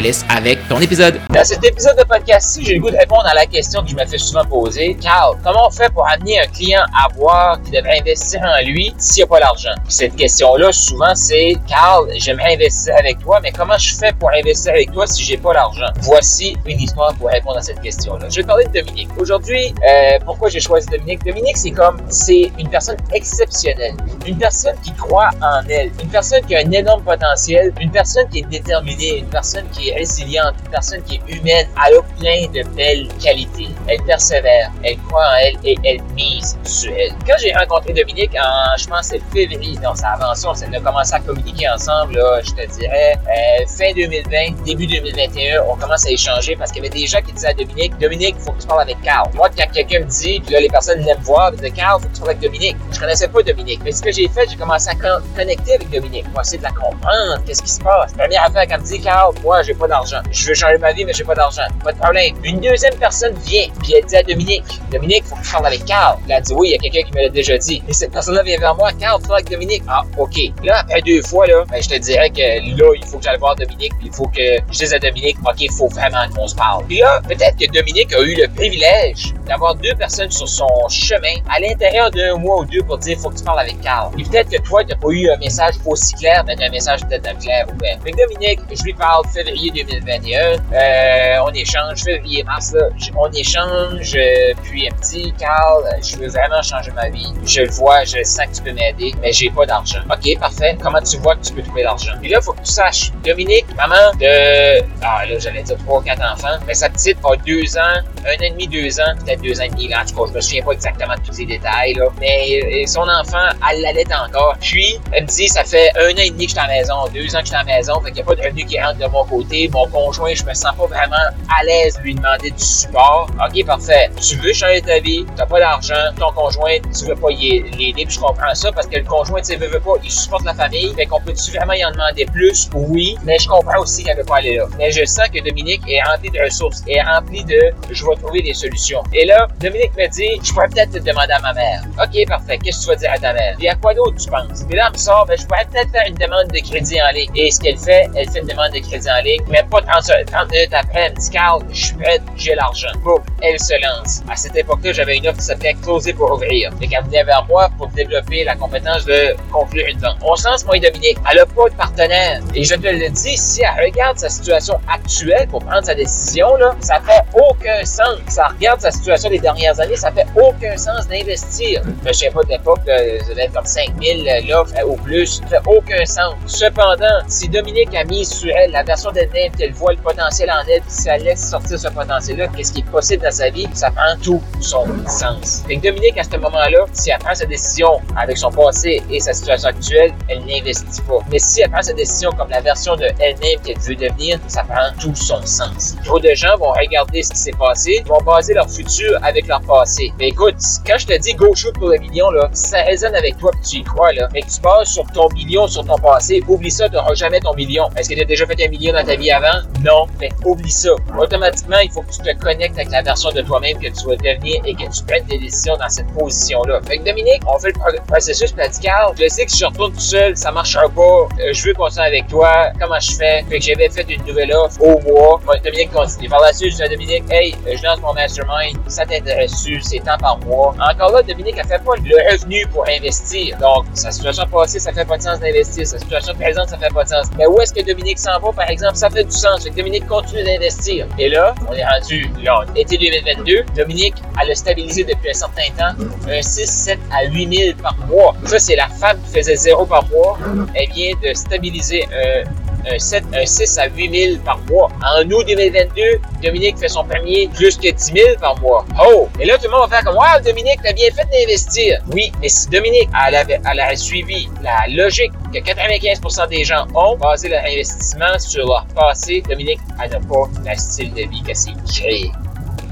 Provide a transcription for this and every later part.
laisse avec ton épisode. Dans cet épisode de podcast-ci, j'ai le goût de répondre à la question que je me fais souvent poser. Carl, comment on fait pour amener un client à voir qu'il devrait investir en lui s'il n'y a pas l'argent? Cette question-là, souvent, c'est Carl, j'aimerais investir avec toi, mais comment je fais pour investir avec toi si j'ai pas l'argent? Voici une histoire pour répondre à cette question-là. Je vais parler de Dominique. Aujourd'hui, euh, pourquoi j'ai choisi Dominique? Dominique, c'est comme, c'est une personne exceptionnelle. Une personne qui croit en elle. Une personne qui a un énorme potentiel. Une personne qui est déterminée. Une personne qui est résiliente. Une personne qui est humaine. Elle a plein de belles qualités. Elle persévère. Elle croit en elle et elle mise sur elle. Quand j'ai rencontré Dominique en, je pense, c'est février, non, ça avance, on a commencé à communiquer ensemble, là, je te dirais, euh, fin 2020, début 2021, on commence à échanger parce qu'il y avait des gens qui disaient à Dominique, Dominique, faut que tu parles avec Carl. Moi, quand quelqu'un me dit, puis là, les personnes viennent me voir, de Carl, il faut que tu parles avec Dominique. Je connaissais pas Dominique. Mais ce que j'ai fait, j'ai commencé à connecter avec Dominique pour essayer de la comprendre, qu'est-ce qui se passe. Première affaire, quand elle me dit, Carl, moi, j'ai pas d'argent. Je veux changer ma vie, mais j'ai pas d'argent. Pas de problème. Une deuxième personne vient, puis elle dit à Dominique, Dominique, faut que tu parles avec Carl. Elle a dit, oui, il y a quelqu'un qui me l'a déjà dit. Et cette personne-là vient vers moi, Carl, tu avec Dominique? Ah, OK. Là, après deux fois, là, ben, je te dirais que là, il faut que j'aille voir Dominique, puis il faut que je dise à Dominique, OK, il faut vraiment qu'on se parle. Puis là, peut-être que Dominique a eu le privilège d'avoir deux personnes sur son chemin à l'intérieur d'un mois ou deux pour dire, faut que tu parles avec Carl. Et peut-être que toi, tu n'as pas eu un message aussi clair, mais un message peut-être clair ou bien. Fait que Dominique, je lui parle février 2021. Euh, on échange, février, mars, là, on échange, euh, puis elle me dit, Carl, je veux vraiment changer ma vie. Je le vois, je sens que tu peux m'aider, mais j'ai pas d'argent. OK, parfait. Comment tu vois que tu peux trouver l'argent? Puis là, faut que tu saches, Dominique, maman de, ah là, j'allais dire trois, quatre enfants, mais sa petite a deux ans, un an et demi, deux ans, peut-être deux ans et demi, là, en tout cas, je me souviens pas exactement de tous les détails, là, mais euh, son enfant, elle l'allait encore. Puis, elle me dit, ça fait un an et demi que je suis à la maison, deux ans que je suis à la maison, fait qu'il n'y a pas de revenu qui rentre de mon côté. Mon conjoint, je me sens pas vraiment à l'aise de lui demander du support. OK, parfait. Tu veux changer ta vie, t'as pas d'argent, ton conjoint, tu veux pas l'aider, puis je comprends ça parce que le conjoint, tu sais, veut, veut pas, il supporte la famille, fait qu'on peut-tu vraiment y en demander plus? Oui, mais je comprends aussi qu'elle veut pas aller là. Mais je sens que Dominique est rempli de ressources, est rempli de je vais trouver des solutions. Et là, Dominique me dit, je pourrais peut-être te demander à ma mère. OK, parfait. Qu'est-ce que tu vas dire à ta mère? quoi d'autre tu penses? Puis là, elle me sort, ben, je pourrais peut-être faire une demande de crédit en ligne. Et ce qu'elle fait, elle fait une demande de crédit en ligne, mais pas 30, 30 minutes après, elle me dit, Carl, je suis prête, j'ai l'argent. Boum, elle se lance. À cette époque-là, j'avais une offre qui s'appelait Closer pour ouvrir. Et qu'elle venait vers moi pour développer la compétence de conclure une vente. On se lance, moi et Dominique. Elle n'a pas de partenaire. Et je te le dis, si elle regarde sa situation actuelle pour prendre sa décision, là, ça fait aucun sens. Ça regarde sa situation des dernières années, ça fait aucun sens d'investir. Je sais pas de l'époque, je vais comme 45 000, euh, l'offre au plus, ça fait aucun sens. Cependant, si Dominique a mis sur elle la version de Nymph, qu'elle voit le potentiel en elle, puis si elle laisse sortir ce potentiel-là, qu'est-ce qui est possible dans sa vie, ça prend tout son sens. Et Dominique, à ce moment-là, si elle prend sa décision avec son passé et sa situation actuelle, elle n'investit pas. Mais si elle prend sa décision comme la version de elle-même qu'elle veut devenir, ça prend tout son sens. Trop de gens vont regarder ce qui s'est passé, vont baser leur futur avec leur passé. Mais écoute, quand je te dis go shoot pour le million, là, ça résonne avec toi tu y crois, là, mais que tu bases sur ton million, sur ton passé, oublie ça, tu n'auras jamais ton million. Est-ce que tu as déjà fait un million dans ta vie avant? Non. Mais oublie ça. Automatiquement, il faut que tu te connectes avec la version de toi-même que tu vas devenir et que tu prennes des décisions dans cette position-là. Fait que Dominique, on fait le processus médical. Je sais que si je retourne tout seul, ça marchera pas. Euh, je veux continuer avec toi. Comment je fais? Fait que j'avais fait une nouvelle offre au mois. Dominique continue. Par suite, je dis à Dominique, hey, euh, je lance mon mastermind. Ça t'intéresse-tu? C'est temps par mois. Encore là, Dominique a fait pas le revenu pour investir. Donc, sa situation passée, ça fait pas de sens d'investir. Sa situation présente, ça fait pas de sens. Mais où est-ce que Dominique s'en va, par exemple? Ça fait du sens. Dominique continue d'investir. Et là, on est rendu, là, été 2022. Dominique, elle a stabilisé depuis un certain temps un 6, 7 à 8 000 par mois. Ça, c'est la femme qui faisait zéro par mois. Elle vient de stabiliser un un, 7, un 6 à 8 000 par mois. En août 2022, Dominique fait son premier plus que 10 000 par mois. Oh! Et là, tout le monde va faire comme, wow, Dominique, t'as bien fait d'investir. Oui, mais si Dominique, elle avait, suivi la logique que 95% des gens ont, basé leur investissement sur leur passé, Dominique, elle n'a pas le style de vie qu'elle s'est créé.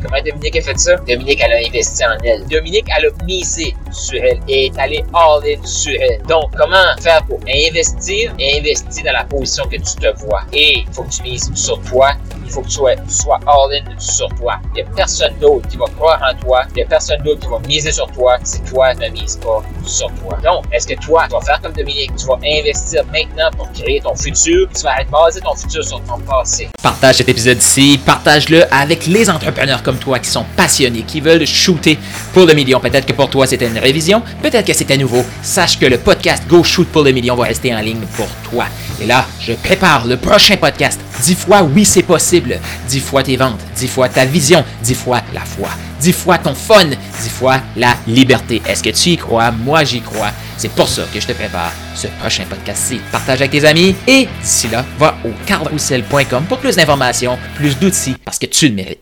Comment Dominique a fait ça? Dominique, elle a investi en elle. Dominique, elle a misé sur elle et est allée all-in sur elle. Donc, comment faire pour investir investir dans la position que tu te vois? Et il faut que tu mises sur toi. Il faut que tu sois, sois all-in sur toi. Il n'y a personne d'autre qui va croire en toi. Il n'y a personne d'autre qui va miser sur toi si toi ne mises pas sur toi. Donc, est-ce que toi, tu vas faire comme Dominique? Tu vas investir maintenant pour créer ton futur. Tu vas baser ton futur sur ton passé. Partage cet épisode ici. Partage-le avec les entrepreneurs comme toi qui sont passionnés, qui veulent shooter pour le million. Peut-être que pour toi, c'était une révision. Peut-être que c'était nouveau. Sache que le podcast Go Shoot pour le million va rester en ligne pour toi. Et là, je prépare le prochain podcast. Dix fois oui, c'est possible. Dix fois tes ventes. Dix fois ta vision. Dix fois la foi. Dix fois ton fun. Dix fois la liberté. Est-ce que tu y crois? Moi, j'y crois. C'est pour ça que je te prépare ce prochain podcast-ci. Partage avec tes amis et d'ici là, va au carrousel.com pour plus d'informations, plus d'outils parce que tu le mérites.